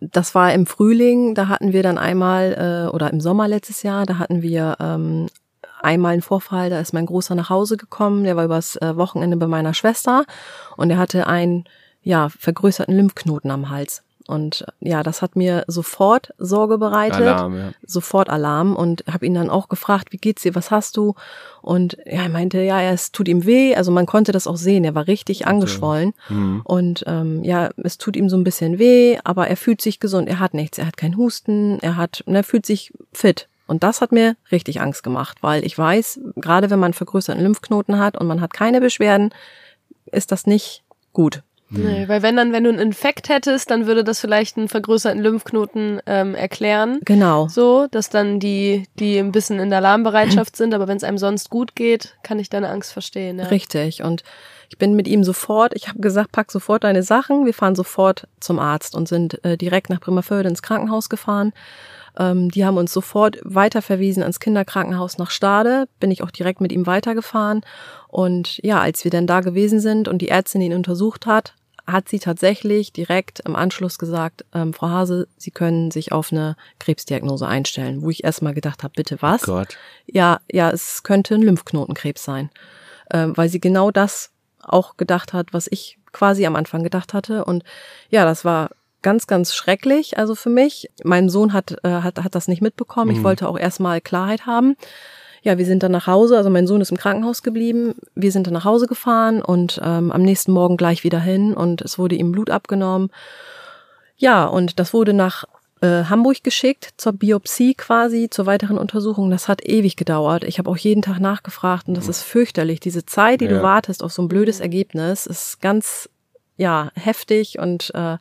das war im Frühling, da hatten wir dann einmal, äh, oder im Sommer letztes Jahr, da hatten wir ähm, einmal einen Vorfall, da ist mein Großer nach Hause gekommen, der war übers äh, Wochenende bei meiner Schwester und er hatte einen ja, vergrößerten Lymphknoten am Hals. Und äh, ja, das hat mir sofort Sorge bereitet Alarm, ja. sofort Alarm und habe ihn dann auch gefragt, wie geht's dir, was hast du? Und ja, er meinte, ja, es tut ihm weh. Also man konnte das auch sehen, er war richtig angeschwollen. Mhm. Und ähm, ja, es tut ihm so ein bisschen weh, aber er fühlt sich gesund, er hat nichts, er hat keinen Husten, er hat, ne, er fühlt sich fit. Und das hat mir richtig Angst gemacht, weil ich weiß, gerade wenn man vergrößerten Lymphknoten hat und man hat keine Beschwerden, ist das nicht gut. Nee, weil wenn dann, wenn du einen Infekt hättest, dann würde das vielleicht einen vergrößerten Lymphknoten ähm, erklären. Genau. So, dass dann die, die ein bisschen in der Alarmbereitschaft sind, aber wenn es einem sonst gut geht, kann ich deine Angst verstehen. Ja. Richtig. Und ich bin mit ihm sofort, ich habe gesagt, pack sofort deine Sachen, wir fahren sofort zum Arzt und sind äh, direkt nach Bremerförde ins Krankenhaus gefahren. Ähm, die haben uns sofort weiterverwiesen ans Kinderkrankenhaus nach Stade, bin ich auch direkt mit ihm weitergefahren. Und ja, als wir dann da gewesen sind und die Ärztin ihn untersucht hat, hat sie tatsächlich direkt im Anschluss gesagt, ähm, Frau Hase, Sie können sich auf eine Krebsdiagnose einstellen, wo ich erstmal gedacht habe, bitte was? Gott. ja, ja, es könnte ein Lymphknotenkrebs sein, ähm, weil sie genau das auch gedacht hat, was ich quasi am Anfang gedacht hatte. Und ja, das war ganz, ganz schrecklich, also für mich. Mein Sohn hat, äh, hat, hat das nicht mitbekommen. Ich wollte auch erstmal Klarheit haben. Ja, wir sind dann nach Hause, also mein Sohn ist im Krankenhaus geblieben. Wir sind dann nach Hause gefahren und ähm, am nächsten Morgen gleich wieder hin und es wurde ihm Blut abgenommen. Ja, und das wurde nach äh, Hamburg geschickt zur Biopsie quasi, zur weiteren Untersuchung. Das hat ewig gedauert. Ich habe auch jeden Tag nachgefragt und das ist fürchterlich. Diese Zeit, die Ja. du wartest auf so ein blödes Ergebnis, ist ganz ja heftig und äh,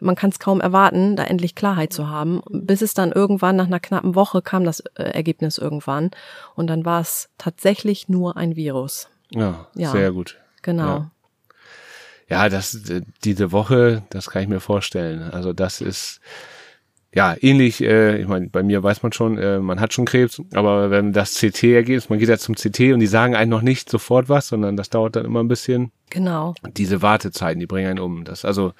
man kann es kaum erwarten, da endlich Klarheit zu haben. Bis es dann irgendwann nach einer knappen Woche kam das äh, Ergebnis irgendwann und dann war es tatsächlich nur ein Virus. Ja, Ja. sehr gut. Genau. Ja. Ja, das, äh, diese Woche, das kann ich mir vorstellen. Also das ist, ja, ähnlich, äh, ich meine, bei mir weiß man schon, äh, man hat schon Krebs, aber wenn das CT-Ergebnis, man geht ja zum CT und die sagen einem noch nicht sofort was, sondern das dauert dann immer ein bisschen. Genau. Diese Wartezeiten, die bringen einen um. Das, also,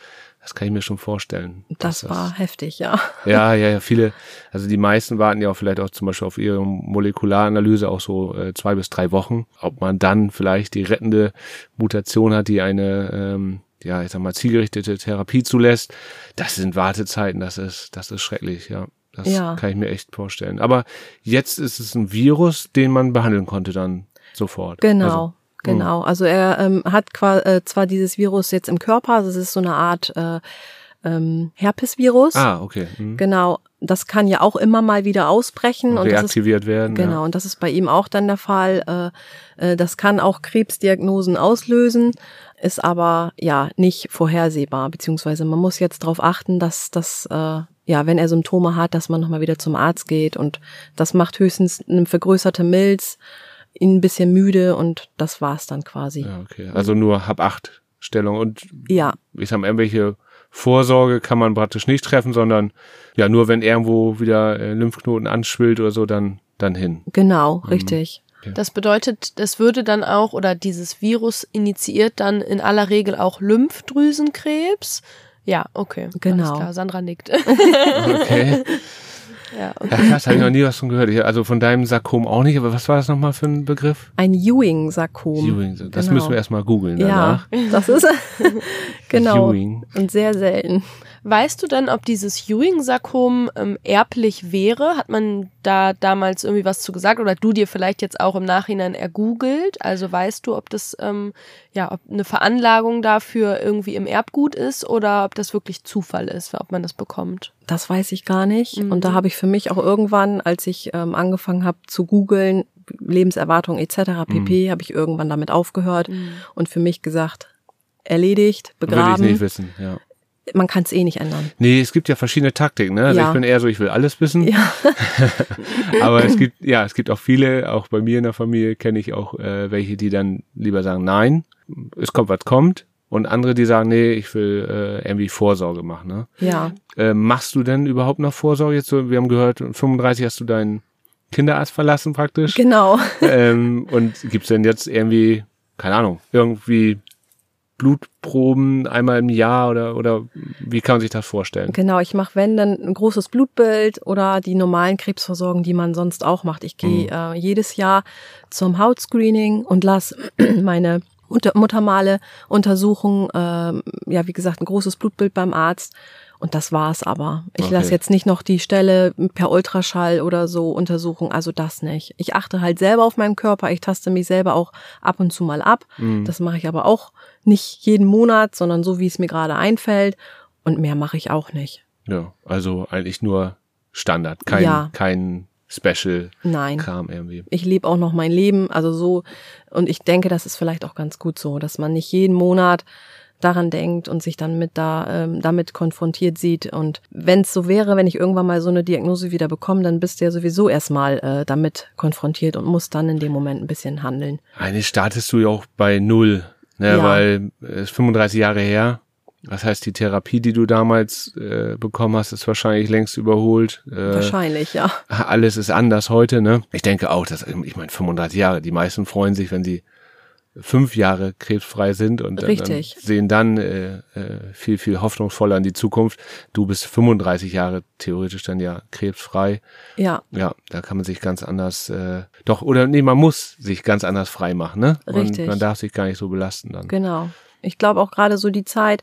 das kann ich mir schon vorstellen. Das dass war heftig, ja. Ja, ja, ja, viele, also die meisten warten ja auch vielleicht auch zum Beispiel auf ihre Molekularanalyse auch so äh, zwei bis drei Wochen. Ob man dann vielleicht die rettende Mutation hat, die eine, ähm, ja, ich sag mal, zielgerichtete Therapie zulässt, das sind Wartezeiten, das ist, das ist schrecklich, ja. Das Ja. kann ich mir echt vorstellen. Aber jetzt ist es ein Virus, den man behandeln konnte dann sofort. Genau. Also, Genau, also er ähm, hat qua- äh, zwar dieses Virus jetzt im Körper, also es ist so eine Art äh, ähm, Herpesvirus. ah, okay. Hm. Genau, das kann ja auch immer mal wieder ausbrechen und das ist Reaktiviert werden. genau Ja. und das ist bei ihm auch dann der Fall. Äh, äh, das kann auch Krebsdiagnosen auslösen, ist aber ja nicht vorhersehbar, beziehungsweise man muss jetzt darauf achten, dass das äh, ja, wenn er Symptome hat, dass man nochmal wieder zum Arzt geht und das macht höchstens eine vergrößerte Milz, ein bisschen müde und das war's dann quasi. Ja, okay. Also nur hab acht Stellung und Ja, ich sag mal, irgendwelche Vorsorge kann man praktisch nicht treffen, sondern ja, nur wenn irgendwo wieder äh, Lymphknoten anschwillt oder so, dann, dann hin. genau, richtig. Das bedeutet, das würde dann auch, oder dieses Virus initiiert dann in aller Regel auch Lymphdrüsenkrebs. Ja, okay. Genau. Alles klar, Sandra nickt. Okay. ja, okay. Ja, krass, habe ich noch nie was von gehört. Ich, also von deinem Sarkom auch nicht, aber was war das nochmal für ein Begriff? Ein Ewing-Sarkom. Ewing. Das Genau. müssen wir erstmal googeln Ja, danach. das ist genau Ewing. und sehr selten. Weißt du denn, ob dieses Ewing-Sarkom ähm, erblich wäre? Hat man da damals irgendwie was zu gesagt oder du dir vielleicht jetzt auch im Nachhinein ergoogelt? Also weißt du, ob das ähm, ja, ob eine Veranlagung dafür irgendwie im Erbgut ist oder ob das wirklich Zufall ist, ob man das bekommt? Das weiß ich gar nicht. Mhm. Und da habe ich für mich auch irgendwann, als ich ähm, angefangen habe zu googeln, Lebenserwartung etc. pp., habe ich irgendwann damit aufgehört und für mich gesagt, erledigt, Würde ich begraben. nicht wissen, ja. Man kann es eh nicht ändern. Nee, es gibt ja verschiedene Taktiken, ne? Also Ja. ich bin eher so, ich will alles wissen. Ja, Aber es gibt, ja, es gibt auch viele, auch bei mir in der Familie kenne ich auch äh, welche, die dann lieber sagen, nein, es kommt, was kommt. Und andere, die sagen, nee, ich will äh, irgendwie Vorsorge machen. Ne? ja. Äh, machst du denn überhaupt noch Vorsorge? Jetzt so, wir haben gehört, 35 hast du deinen Kinderarzt verlassen praktisch. Genau. ähm, und gibt's denn jetzt irgendwie, keine Ahnung, irgendwie Blutproben einmal im Jahr oder oder wie kann man sich das vorstellen? Genau, ich mache, wenn, dann ein großes Blutbild oder die normalen Krebsversorgungen, die man sonst auch macht. Ich gehe äh, jedes Jahr zum Hautscreening und lass meine Unter Muttermale untersuchen. Ähm, ja, wie gesagt, ein großes Blutbild beim Arzt. Und das war's aber. Ich Okay. lasse jetzt nicht noch die Stelle per Ultraschall oder so untersuchen, also das nicht. Ich achte halt selber auf meinen Körper, ich taste mich selber auch ab und zu mal ab. Mhm. Das mache ich aber auch nicht jeden Monat, sondern so, wie es mir gerade einfällt. Und mehr mache ich auch nicht. Ja, also eigentlich nur Standard, kein Ja. kein Special Nein. Kram irgendwie. Ich lebe auch noch mein Leben, also so. Und ich denke, das ist vielleicht auch ganz gut so, dass man nicht jeden Monat daran denkt und sich dann mit da ähm, damit konfrontiert sieht. Und wenn es so wäre, wenn ich irgendwann mal so eine Diagnose wieder bekomme, dann bist du ja sowieso erstmal äh, damit konfrontiert und musst dann in dem Moment ein bisschen handeln. Eigentlich startest du ja auch bei null, ne, Ja. weil es ist 35 Jahre her. Das heißt, die Therapie, die du damals äh, bekommen hast, ist wahrscheinlich längst überholt. Äh, Wahrscheinlich, ja. alles ist anders heute, ne? Ich denke auch, dass, ich meine, 35 Jahre, die meisten freuen sich, wenn sie fünf Jahre krebsfrei sind und dann, sehen dann äh, äh, viel, viel hoffnungsvoller in die Zukunft. Du bist 35 Jahre theoretisch dann ja krebsfrei. Ja, Ja, da kann man sich ganz anders, äh, doch, oder nee, man muss sich ganz anders frei machen, ne? Richtig. Und man darf sich gar nicht so belasten dann. Genau. Ich glaube auch gerade so die Zeit,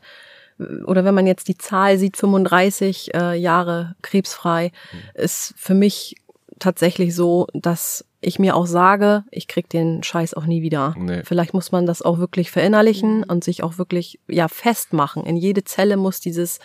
oder wenn man jetzt die Zahl sieht, 35 äh, Jahre krebsfrei, ist für mich tatsächlich so, dass ich mir auch sage, ich krieg den Scheiß auch nie wieder. Nee. Vielleicht muss man das auch wirklich verinnerlichen und sich auch wirklich ja festmachen. In jede Zelle muss dieses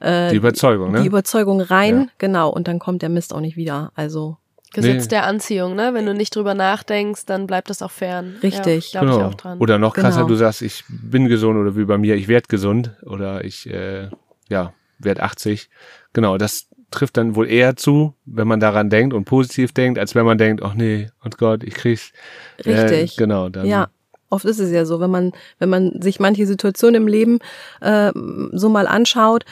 äh, Die Überzeugung, ne? die Überzeugung rein, Ja. genau, und dann kommt der Mist auch nicht wieder. Also Gesetz Nee. der Anziehung, ne? Wenn du nicht drüber nachdenkst, dann bleibt das auch fern. Richtig. Ja, glaube ich auch dran. Genau. Oder noch krasser, Genau. du sagst, ich bin gesund oder wie bei mir, ich werde gesund oder ich äh, ja, werde 80. Genau, das trifft dann wohl eher zu, wenn man daran denkt und positiv denkt, als wenn man denkt, ach nee, und Gott, ich krieg's. Richtig. Äh, genau, dann ja, oft ist es ja so, wenn man, wenn man sich manche Situationen im Leben äh, so mal anschaut,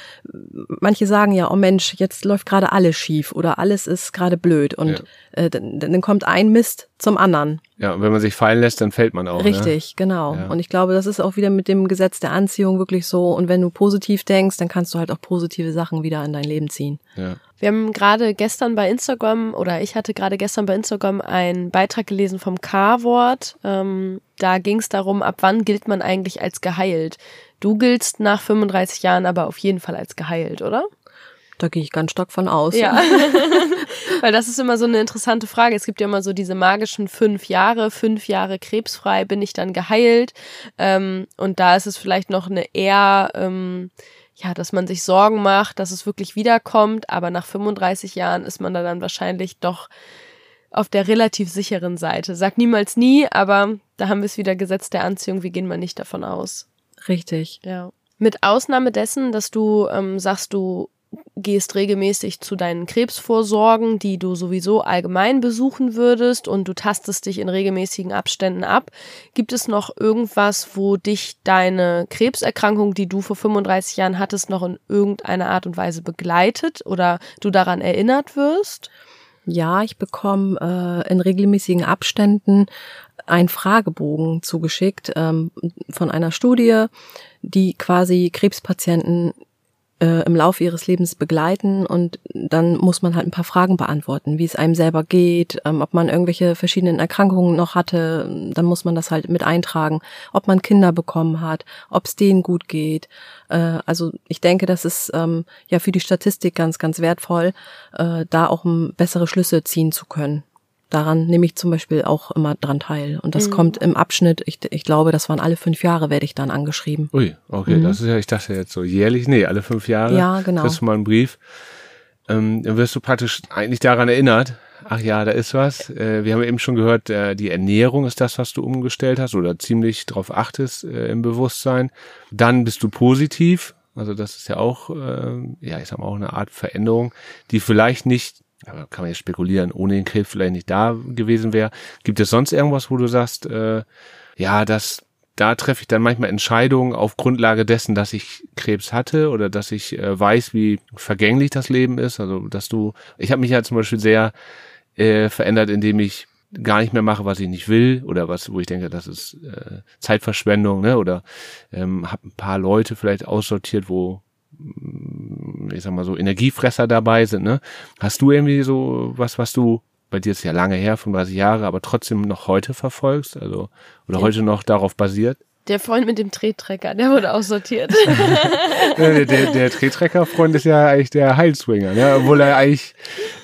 manche sagen ja, oh Mensch, jetzt läuft gerade alles schief oder alles ist gerade blöd und äh, dann, dann kommt ein Mist zum anderen. Ja, und wenn man sich fallen lässt, dann fällt man auch. Ne? Richtig, genau. Ja. Und ich glaube, das ist auch wieder mit dem Gesetz der Anziehung wirklich so. Und wenn du positiv denkst, dann kannst du halt auch positive Sachen wieder in dein Leben ziehen. Ja. Wir haben gerade gestern bei Instagram oder ich hatte gerade gestern bei Instagram einen Beitrag gelesen vom K-Wort. Ähm, da ging es darum, ab wann gilt man eigentlich als geheilt. Du giltst nach 35 Jahren aber auf jeden Fall als geheilt, oder? Da gehe ich ganz stark von aus. Ja. Weil das ist immer so eine interessante Frage. Es gibt ja immer so diese magischen fünf Jahre, fünf Jahre krebsfrei, bin ich dann geheilt? Ähm, und da ist es vielleicht noch eine eher, ähm, ja, dass man sich Sorgen macht, dass es wirklich wiederkommt, aber nach 35 Jahren ist man da dann wahrscheinlich doch auf der relativ sicheren Seite. Sag niemals nie, aber da haben wir es wieder Gesetz der Anziehung, wir gehen mal nicht davon aus. Richtig. Ja. Mit Ausnahme dessen, dass du ähm, sagst, du gehst regelmäßig zu deinen Krebsvorsorgen, die du sowieso allgemein besuchen würdest und du tastest dich in regelmäßigen Abständen ab. Gibt es noch irgendwas, wo dich deine Krebserkrankung, die du vor 35 Jahren hattest, noch in irgendeiner Art und Weise begleitet oder du daran erinnert wirst? Ja, ich bekomme äh, in regelmäßigen Abständen einen Fragebogen zugeschickt ähm, von einer Studie, die quasi Krebspatienten äh, im Laufe ihres Lebens begleiten und dann muss man halt ein paar Fragen beantworten, wie es einem selber geht, ähm, ob man irgendwelche verschiedenen Erkrankungen noch hatte, dann muss man das halt mit eintragen, ob man Kinder bekommen hat, ob es denen gut geht. Äh, also ich denke, das ist ähm, ja für die Statistik ganz, ganz wertvoll, äh, da auch um, bessere Schlüsse ziehen zu können. Daran nehme ich zum Beispiel auch immer dran teil. Und das Mhm. kommt im Abschnitt, ich, ich glaube, das waren alle fünf Jahre, werde ich dann angeschrieben. Ui, okay, das ist ja, ich dachte jetzt so jährlich, nee, alle fünf Jahre. Mhm. Ja, genau. Kriegst du mal einen Brief. Ähm, dann wirst du praktisch eigentlich daran erinnert, ach ja, da ist was. Äh, wir haben eben schon gehört, äh, die Ernährung ist das, was du umgestellt hast oder ziemlich drauf achtest äh, im Bewusstsein. Dann bist du positiv. Also das ist ja auch, äh, ja, ich sag mal auch eine Art Veränderung, die vielleicht nicht, kann man jetzt spekulieren, ohne den Krebs vielleicht nicht da gewesen wäre. Gibt es sonst irgendwas, wo du sagst, äh, ja, das, da treffe ich dann manchmal Entscheidungen auf Grundlage dessen, dass ich Krebs hatte oder dass ich äh, weiß, wie vergänglich das Leben ist. Also, dass du, ich habe mich ja zum Beispiel sehr äh, verändert, indem ich gar nicht mehr mache, was ich nicht will oder was, wo ich denke, das ist äh, Zeitverschwendung, ne? Oder ähm, habe ein paar Leute vielleicht aussortiert, wo ich sag mal so Energiefresser dabei sind, ne? Hast du irgendwie so was, was du bei dir ist ja lange her, 35 Jahre, aber trotzdem noch heute verfolgst, also oder Ja. heute noch darauf basiert? Der Freund mit dem Trettrecker, der wurde aussortiert. der, der, der Trettrecker-Freund ist ja eigentlich der Heilswinger, ne? Obwohl er eigentlich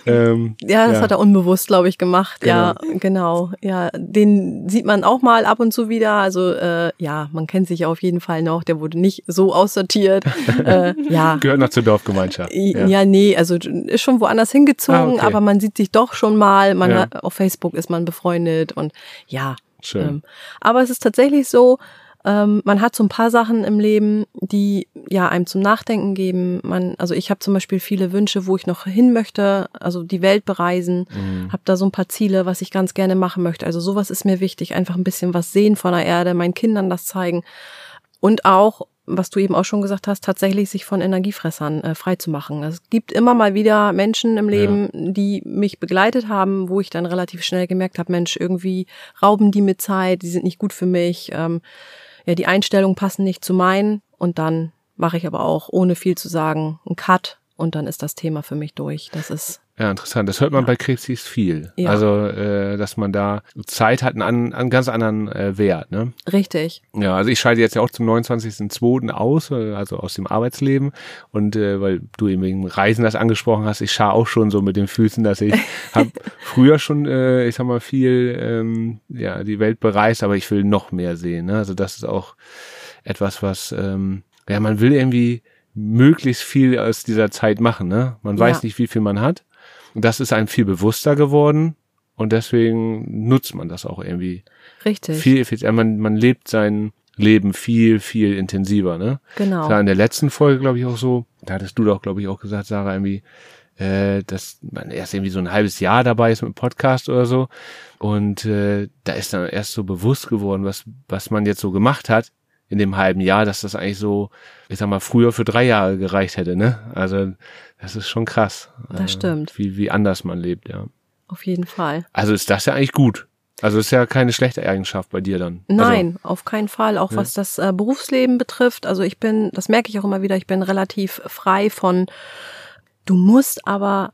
ähm, Ja, das Ja. hat er unbewusst, glaube ich, gemacht. Ja, genau. Ja, den sieht man auch mal ab und zu wieder. Also äh, ja, man kennt sich ja auf jeden Fall noch. Der wurde nicht so aussortiert. äh, ja. gehört noch zur Dorfgemeinschaft. Ja. nee, also ist schon woanders hingezogen, Ah, okay. aber man sieht sich doch schon mal. Man Ja. hat, auf Facebook ist man befreundet und ja. Schön. Ähm, aber es ist tatsächlich so, ähm, man hat so ein paar Sachen im Leben, die ja einem zum Nachdenken geben. Man, also ich habe zum Beispiel viele Wünsche, wo ich noch hin möchte, also die Welt bereisen, Mhm. habe da so ein paar Ziele, was ich ganz gerne machen möchte. Also sowas ist mir wichtig, einfach ein bisschen was sehen von der Erde, meinen Kindern das zeigen und auch was du eben auch schon gesagt hast, tatsächlich sich von Energiefressern äh, frei zu machen. Es gibt immer mal wieder Menschen im Leben, die mich begleitet haben, wo ich dann relativ schnell gemerkt habe, Mensch, irgendwie rauben die mir Zeit, die sind nicht gut für mich, ähm, ja, die Einstellungen passen nicht zu meinen und dann mache ich aber auch, ohne viel zu sagen, einen Cut und dann ist das Thema für mich durch. Das ist Ja, interessant. Das hört man bei Krebsis viel. Ja. Also, äh, dass man da Zeit hat, einen, einen ganz anderen äh, Wert. Ne? Richtig. Ja, also ich scheide jetzt ja auch zum 29.02. aus, äh, also aus dem Arbeitsleben. Und äh, weil du eben wegen Reisen das angesprochen hast, ich schaue auch schon so mit den Füßen, dass ich habe früher schon, äh, ich sag mal, viel ähm, ja, die Welt bereist, aber ich will noch mehr sehen. Ne? Also das ist auch etwas, was ähm, ja, man will irgendwie möglichst viel aus dieser Zeit machen. Ne? Man Ja. weiß nicht, wie viel man hat. Das ist einem viel bewusster geworden. Und deswegen nutzt man das auch irgendwie Richtig. viel, äh, man, man lebt sein Leben viel, viel intensiver, ne? Genau. Das war in der letzten Folge, glaube ich, auch so. Da hattest du doch, glaube ich, auch gesagt, Sarah, irgendwie, äh, dass man erst irgendwie so ein halbes Jahr dabei ist mit dem Podcast oder so. Und äh, da ist dann erst so bewusst geworden, was, was man jetzt so gemacht hat in dem halben Jahr, dass das eigentlich so, ich sag mal, früher für drei Jahre gereicht hätte, ne? Also das ist schon krass. Das äh, stimmt. Wie, wie anders man lebt, ja. Auf jeden Fall. Also ist das ja eigentlich gut. Also ist ja keine schlechte Eigenschaft bei dir dann. Also, Nein, auf keinen Fall. Auch was das äh, Berufsleben betrifft. Also ich bin, das merke ich auch immer wieder, ich bin relativ frei von, du musst aber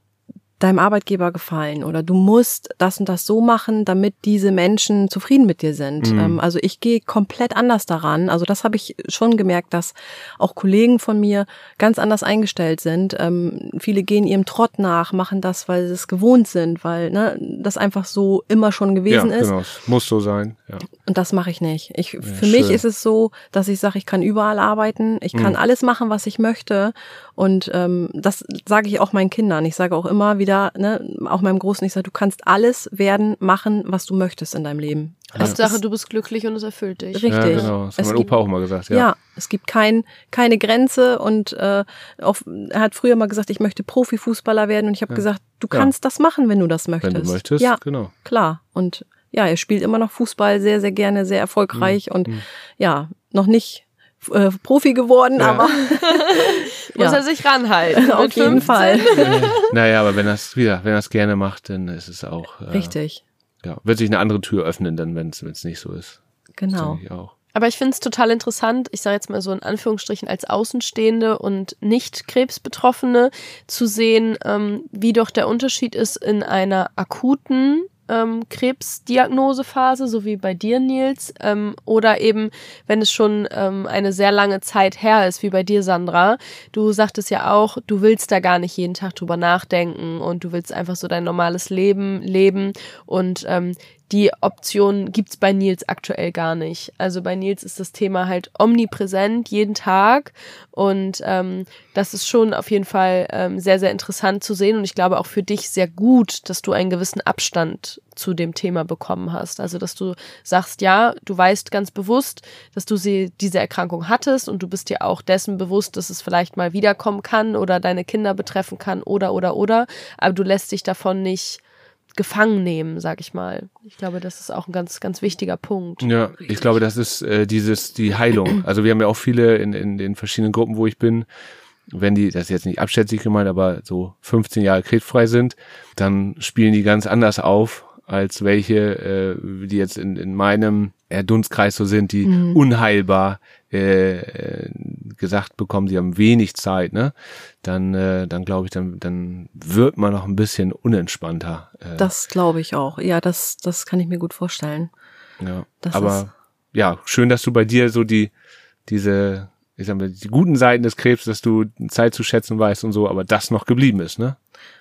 deinem Arbeitgeber gefallen oder du musst das und das so machen, damit diese Menschen zufrieden mit dir sind. Mhm. Ähm, also ich gehe komplett anders daran. Also das habe ich schon gemerkt, dass auch Kollegen von mir ganz anders eingestellt sind. Ähm, viele gehen ihrem Trott nach, machen das, weil sie es gewohnt sind, weil ne, das einfach so immer schon gewesen ja, ist. genau. Muss so sein. Ja. Und das mache ich nicht. Ich, für schön. mich ist es so, dass ich sage, ich kann überall arbeiten, ich Mhm. kann alles machen, was ich möchte. Und ähm, das sage ich auch meinen Kindern. Ich sage auch immer wieder, ne, auch meinem Großen, ich sage, du kannst alles werden, machen, was du möchtest in deinem Leben. Hauptsache, du bist glücklich und es erfüllt dich. Richtig. Ja, genau. Das hat Es mein gibt- Opa auch mal gesagt. Ja. Ja. es gibt kein, keine Grenze und äh, auf, er hat früher mal gesagt, ich möchte Profifußballer werden und ich habe gesagt, du Ja. kannst das machen, wenn du das möchtest. Wenn du möchtest, Ja, genau. klar. Und ja, er spielt immer noch Fußball sehr, sehr gerne, sehr erfolgreich und ja, noch nicht äh, Profi geworden, Ja. aber Muss ja. er sich ranhalten. auf jeden 15. Fall. naja, aber wenn das wieder, wenn er es gerne macht, dann ist es auch. Äh, Richtig, Ja, wird sich eine andere Tür öffnen, dann, wenn es nicht so ist. Das genau. denke ich auch. Aber ich finde es total interessant, ich sage jetzt mal so in Anführungsstrichen als Außenstehende und nicht Krebsbetroffene zu sehen, ähm, wie doch der Unterschied ist in einer akuten ähm, Krebsdiagnosephase, so wie bei dir, Nils, ähm, oder eben, wenn es schon ähm, eine sehr lange Zeit her ist, wie bei dir, Sandra. Du sagtest ja auch, du willst da gar nicht jeden Tag drüber nachdenken und du willst einfach so dein normales Leben leben und ähm, die Option gibt's bei Nils aktuell gar nicht. Also bei Nils ist das Thema halt omnipräsent jeden Tag und ähm, das ist schon auf jeden Fall ähm, sehr, sehr interessant zu sehen und ich glaube auch für dich sehr gut, dass du einen gewissen Abstand zu dem Thema bekommen hast. Also dass du sagst, ja, du weißt ganz bewusst, dass du sie, diese Erkrankung hattest und du bist dir auch dessen bewusst, dass es vielleicht mal wiederkommen kann oder deine Kinder betreffen kann oder oder oder, aber du lässt dich davon nicht gefangen nehmen, sag ich mal. Ich glaube, das ist auch ein ganz, ganz wichtiger Punkt. Ja, ich glaube, das ist äh, dieses, die Heilung. Also wir haben ja auch viele in, in den verschiedenen Gruppen, wo ich bin, wenn die, das ist jetzt nicht abschätzig gemeint, aber so 15 Jahre krebsfrei sind, dann spielen die ganz anders auf, als welche, äh, die jetzt in, in meinem Dunstkreis so sind, die unheilbar äh, gesagt bekommen, sie haben wenig Zeit, ne? Dann, äh, dann glaube ich, dann, dann wird man noch ein bisschen unentspannter. Äh, Das glaube ich auch. Ja, das, das kann ich mir gut vorstellen. Ja, Das ist- aber ja, schön, dass du bei dir so die, diese, ich sag mal, die guten Seiten des Krebs, dass du Zeit zu schätzen weißt und so, aber das noch geblieben ist, ne?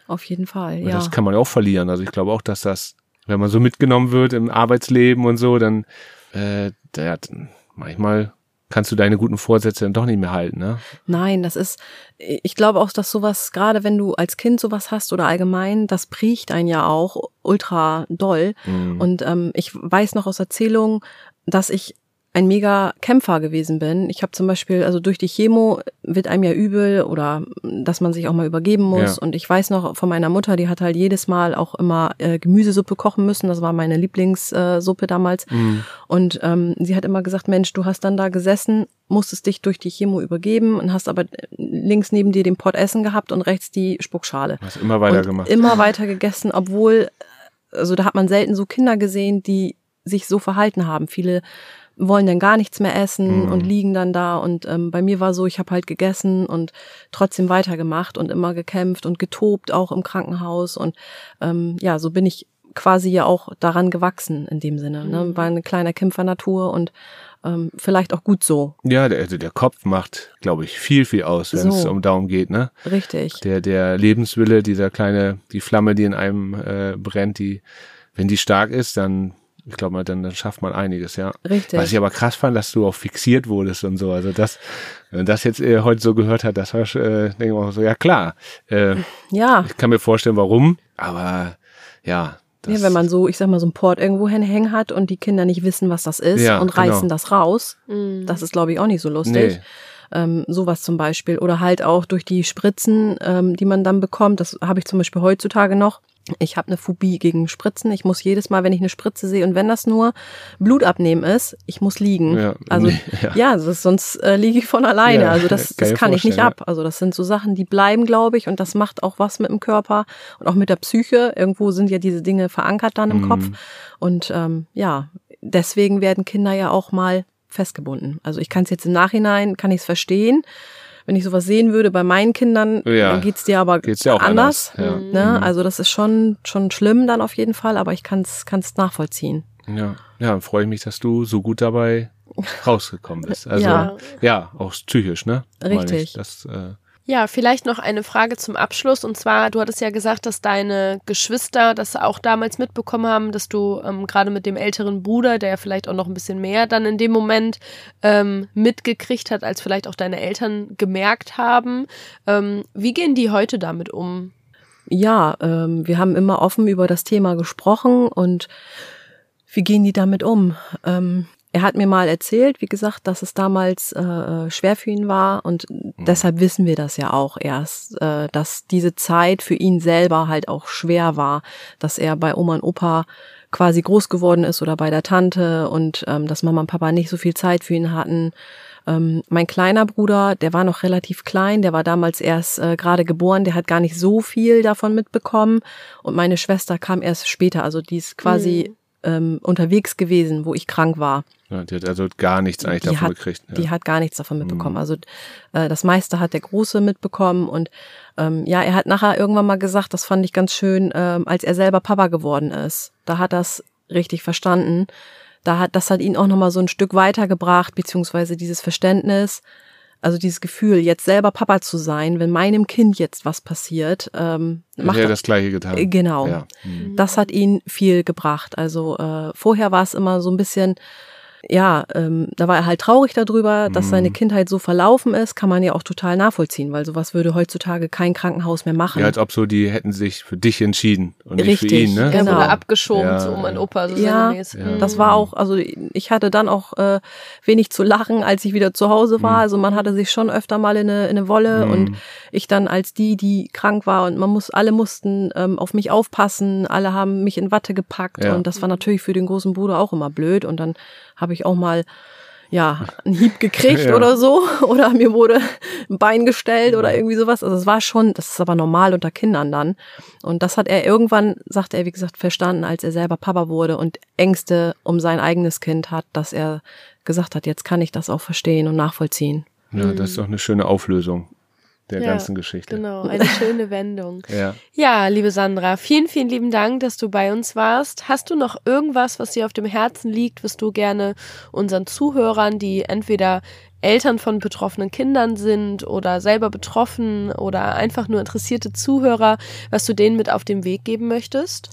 Auf jeden Fall, ja. Das kann man ja auch verlieren. Also ich glaube auch, dass das, wenn man so mitgenommen wird im Arbeitsleben und so, dann, äh, der, manchmal kannst du deine guten Vorsätze dann doch nicht mehr halten, ne? Nein, das ist, ich glaube auch, dass sowas, gerade wenn du als Kind sowas hast oder allgemein, das bricht einen ja auch ultra doll. Mhm. Und ähm, ich weiß noch aus Erzählungen, dass ich ein mega Kämpfer gewesen bin. Ich habe zum Beispiel, also durch die Chemo wird einem ja übel oder dass man sich auch mal übergeben muss. Ja. Und ich weiß noch von meiner Mutter, die hat halt jedes Mal auch immer äh, Gemüsesuppe kochen müssen. Das war meine Lieblingssuppe äh, damals. Mhm. Und ähm, sie hat immer gesagt, Mensch, du hast dann da gesessen, musstest dich durch die Chemo übergeben und hast aber links neben dir den Pott Essen gehabt und rechts die Spuckschale. Hast immer weiter und gemacht. Immer weiter gegessen, obwohl, also da hat man selten so Kinder gesehen, die sich so verhalten haben. Viele wollen dann gar nichts mehr essen Mhm. und liegen dann da. Und ähm, bei mir war so, ich habe halt gegessen und trotzdem weitergemacht und immer gekämpft und getobt, auch im Krankenhaus. Und ähm, ja, so bin ich quasi ja auch daran gewachsen in dem Sinne. Ne? Mhm. War eine kleine Kämpfernatur und ähm, vielleicht auch gut so. Ja, der, also der Kopf macht, glaube ich, viel, viel aus, wenn es So. um darum geht, ne? Richtig. Der, der Lebenswille, dieser kleine, die Flamme, die in einem äh, brennt, die, wenn die stark ist, dann, ich glaube mal, dann, dann schafft man einiges, ja. Richtig. Was ich aber krass fand, dass du auch fixiert wurdest und so. Also das, wenn man das jetzt äh, heute so gehört hat, das war, äh, denke ich mal so, ja klar. Äh, ja. ich kann mir vorstellen, warum, aber ja. Das, Ja, wenn man so, ich sag mal, so ein Port irgendwo hängen hat und die Kinder nicht wissen, was das ist Ja, und genau. reißen das raus, Mhm. das ist, glaube ich, auch nicht so lustig. Nee. Ähm, sowas zum Beispiel. Oder halt auch durch die Spritzen, ähm, die man dann bekommt. Das habe ich zum Beispiel heutzutage noch. Ich habe eine Phobie gegen Spritzen. Ich muss jedes Mal, wenn ich eine Spritze sehe und wenn das nur Blut abnehmen ist, ich muss liegen. Ja, also nee, ja. ja, ist, sonst äh, liege ich von alleine. Ja, also das, kann das ich kann ich nicht ab. Also das sind so Sachen, die bleiben, glaube ich, und das macht auch was mit dem Körper und auch mit der Psyche. Irgendwo sind ja diese Dinge verankert dann im Mhm. Kopf. Und ähm, ja, deswegen werden Kinder ja auch mal festgebunden. Also ich kann es jetzt im Nachhinein, kann ich es verstehen. Wenn ich sowas sehen würde bei meinen Kindern, Ja, dann geht's dir aber geht's auch anders. anders, ja. Ne? Also das ist schon schon schlimm dann auf jeden Fall, aber ich kann es kann's nachvollziehen. Ja, ja, dann freue ich mich, dass du so gut dabei rausgekommen bist. Also ja, Ja. auch psychisch, ne? Richtig. Ich. Das, äh, Ja, vielleicht noch eine Frage zum Abschluss. Und zwar, du hattest ja gesagt, dass deine Geschwister das auch damals mitbekommen haben, dass du ähm, gerade mit dem älteren Bruder, der ja vielleicht auch noch ein bisschen mehr dann in dem Moment ähm, mitgekriegt hat, als vielleicht auch deine Eltern gemerkt haben. Ähm, wie gehen die heute damit um? Ja, ähm, wir haben immer offen über das Thema gesprochen und wie gehen die damit um? Er hat mir mal erzählt, wie gesagt, dass es damals äh, schwer für ihn war und deshalb wissen wir das ja auch erst, äh, dass diese Zeit für ihn selber halt auch schwer war, dass er bei Oma und Opa quasi groß geworden ist oder bei der Tante und ähm, dass Mama und Papa nicht so viel Zeit für ihn hatten. Ähm, mein kleiner Bruder, der war noch relativ klein, der war damals erst äh, gerade geboren, der hat gar nicht so viel davon mitbekommen und meine Schwester kam erst später, also die ist quasi ähm, unterwegs gewesen, wo ich krank war. ja, die hat also gar nichts eigentlich Die davon hat, gekriegt. Ja. die hat gar nichts davon mitbekommen. Also äh, das meiste hat der Große mitbekommen und ähm, ja, er hat nachher irgendwann mal gesagt, das fand ich ganz schön, ähm, als er selber Papa geworden ist. Da hat das richtig verstanden. Da hat das hat ihn auch noch mal so ein Stück weitergebracht, beziehungsweise dieses Verständnis, also dieses Gefühl, jetzt selber Papa zu sein, wenn meinem Kind jetzt was passiert, ähm, macht er er- das gleiche getan. äh, Genau. Ja. Hm. Das hat ihn viel gebracht. Also äh, vorher war es immer so ein bisschen, ja, ähm, da war er halt traurig darüber, dass seine Mhm. Kindheit so verlaufen ist, kann man ja auch total nachvollziehen, weil sowas würde heutzutage kein Krankenhaus mehr machen. Ja, als ob so, die hätten sich für dich entschieden und nicht für Richtig, ihn, ne? Er Genau. wurde abgeschoben Ja, zu Oma und. Opa, so Ja, ja. Mhm. Das war auch, also ich hatte dann auch äh, wenig zu lachen, als ich wieder zu Hause war. Mhm. Also man hatte sich schon öfter mal in eine, in eine Wolle Mhm. und ich dann als die, die krank war und man muss, alle mussten ähm, auf mich aufpassen, alle haben mich in Watte gepackt Ja. und das war natürlich für den großen Bruder auch immer blöd und dann habe ich auch mal ja, einen Hieb gekriegt Ja. oder so. Oder mir wurde ein Bein gestellt oder irgendwie sowas. Also es war schon, das ist aber normal unter Kindern dann. Und das hat er irgendwann, sagt er, wie gesagt, verstanden, als er selber Papa wurde und Ängste um sein eigenes Kind hat, dass er gesagt hat, jetzt kann ich das auch verstehen und nachvollziehen. Ja, das ist doch eine schöne Auflösung der Ja, ganzen Geschichte. Genau, eine schöne Wendung. Ja. Ja, liebe Sandra, vielen, vielen lieben Dank, dass du bei uns warst. Hast du noch irgendwas, was dir auf dem Herzen liegt, was du gerne unseren Zuhörern, die entweder Eltern von betroffenen Kindern sind oder selber betroffen oder einfach nur interessierte Zuhörer, was du denen mit auf den Weg geben möchtest?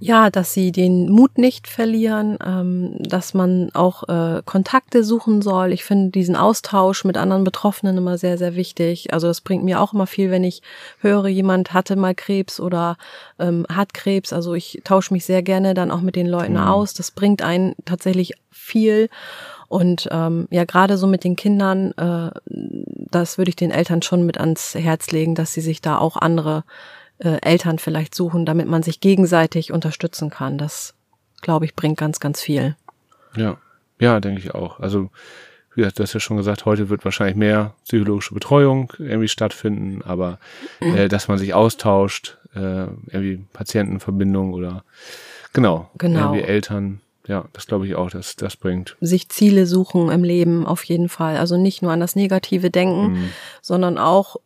Ja, dass sie den Mut nicht verlieren, ähm, dass man auch äh, Kontakte suchen soll. Ich finde diesen Austausch mit anderen Betroffenen immer sehr, sehr wichtig. Also das bringt mir auch immer viel, wenn ich höre, jemand hatte mal Krebs oder ähm, hat Krebs. Also ich tausche mich sehr gerne dann auch mit den Leuten aus. Das bringt einen tatsächlich viel. Und ähm, ja, gerade so mit den Kindern, äh, das würde ich den Eltern schon mit ans Herz legen, dass sie sich da auch andere äh, Eltern vielleicht suchen, damit man sich gegenseitig unterstützen kann. Das, glaube ich, bringt ganz, ganz viel. Ja, ja, denke ich auch. Also, wie gesagt, du hast ja schon gesagt, heute wird wahrscheinlich mehr psychologische Betreuung irgendwie stattfinden, aber äh, dass man sich austauscht, äh, irgendwie Patientenverbindung oder genau, Genau. irgendwie Eltern, ja, das glaube ich auch, dass das bringt. Sich Ziele suchen im Leben auf jeden Fall. Also nicht nur an das Negative denken, Mhm. sondern auch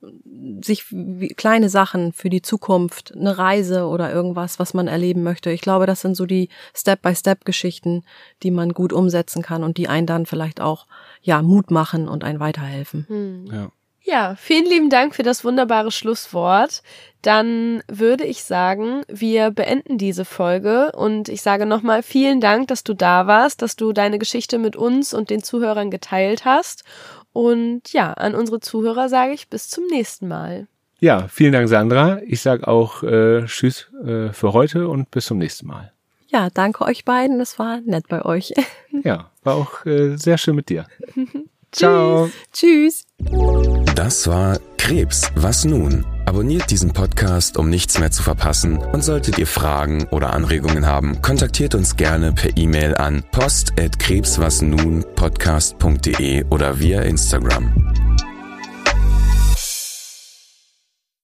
sich wie- kleine Sachen für die Zukunft, eine Reise oder irgendwas, was man erleben möchte. Ich glaube, das sind so die Step-by-Step-Geschichten, die man gut umsetzen kann und die einen dann vielleicht auch ja Mut machen und einen weiterhelfen. Hm. Ja. Ja, vielen lieben Dank für das wunderbare Schlusswort. Dann würde ich sagen, wir beenden diese Folge und ich sage nochmal vielen Dank, dass du da warst, dass du deine Geschichte mit uns und den Zuhörern geteilt hast. Und ja, an unsere Zuhörer sage ich bis zum nächsten Mal. Ja, vielen Dank, Sandra. Ich sag auch äh, Tschüss äh, für heute und bis zum nächsten Mal. Ja, danke euch beiden. Das war nett bei euch. Ja, war auch äh, sehr schön mit dir. Ciao. Tschüss. Das war Krebs, was nun? Abonniert diesen Podcast, um nichts mehr zu verpassen. Und solltet ihr Fragen oder Anregungen haben, kontaktiert uns gerne per E-Mail an post@krebswasnunpodcast.de oder via Instagram.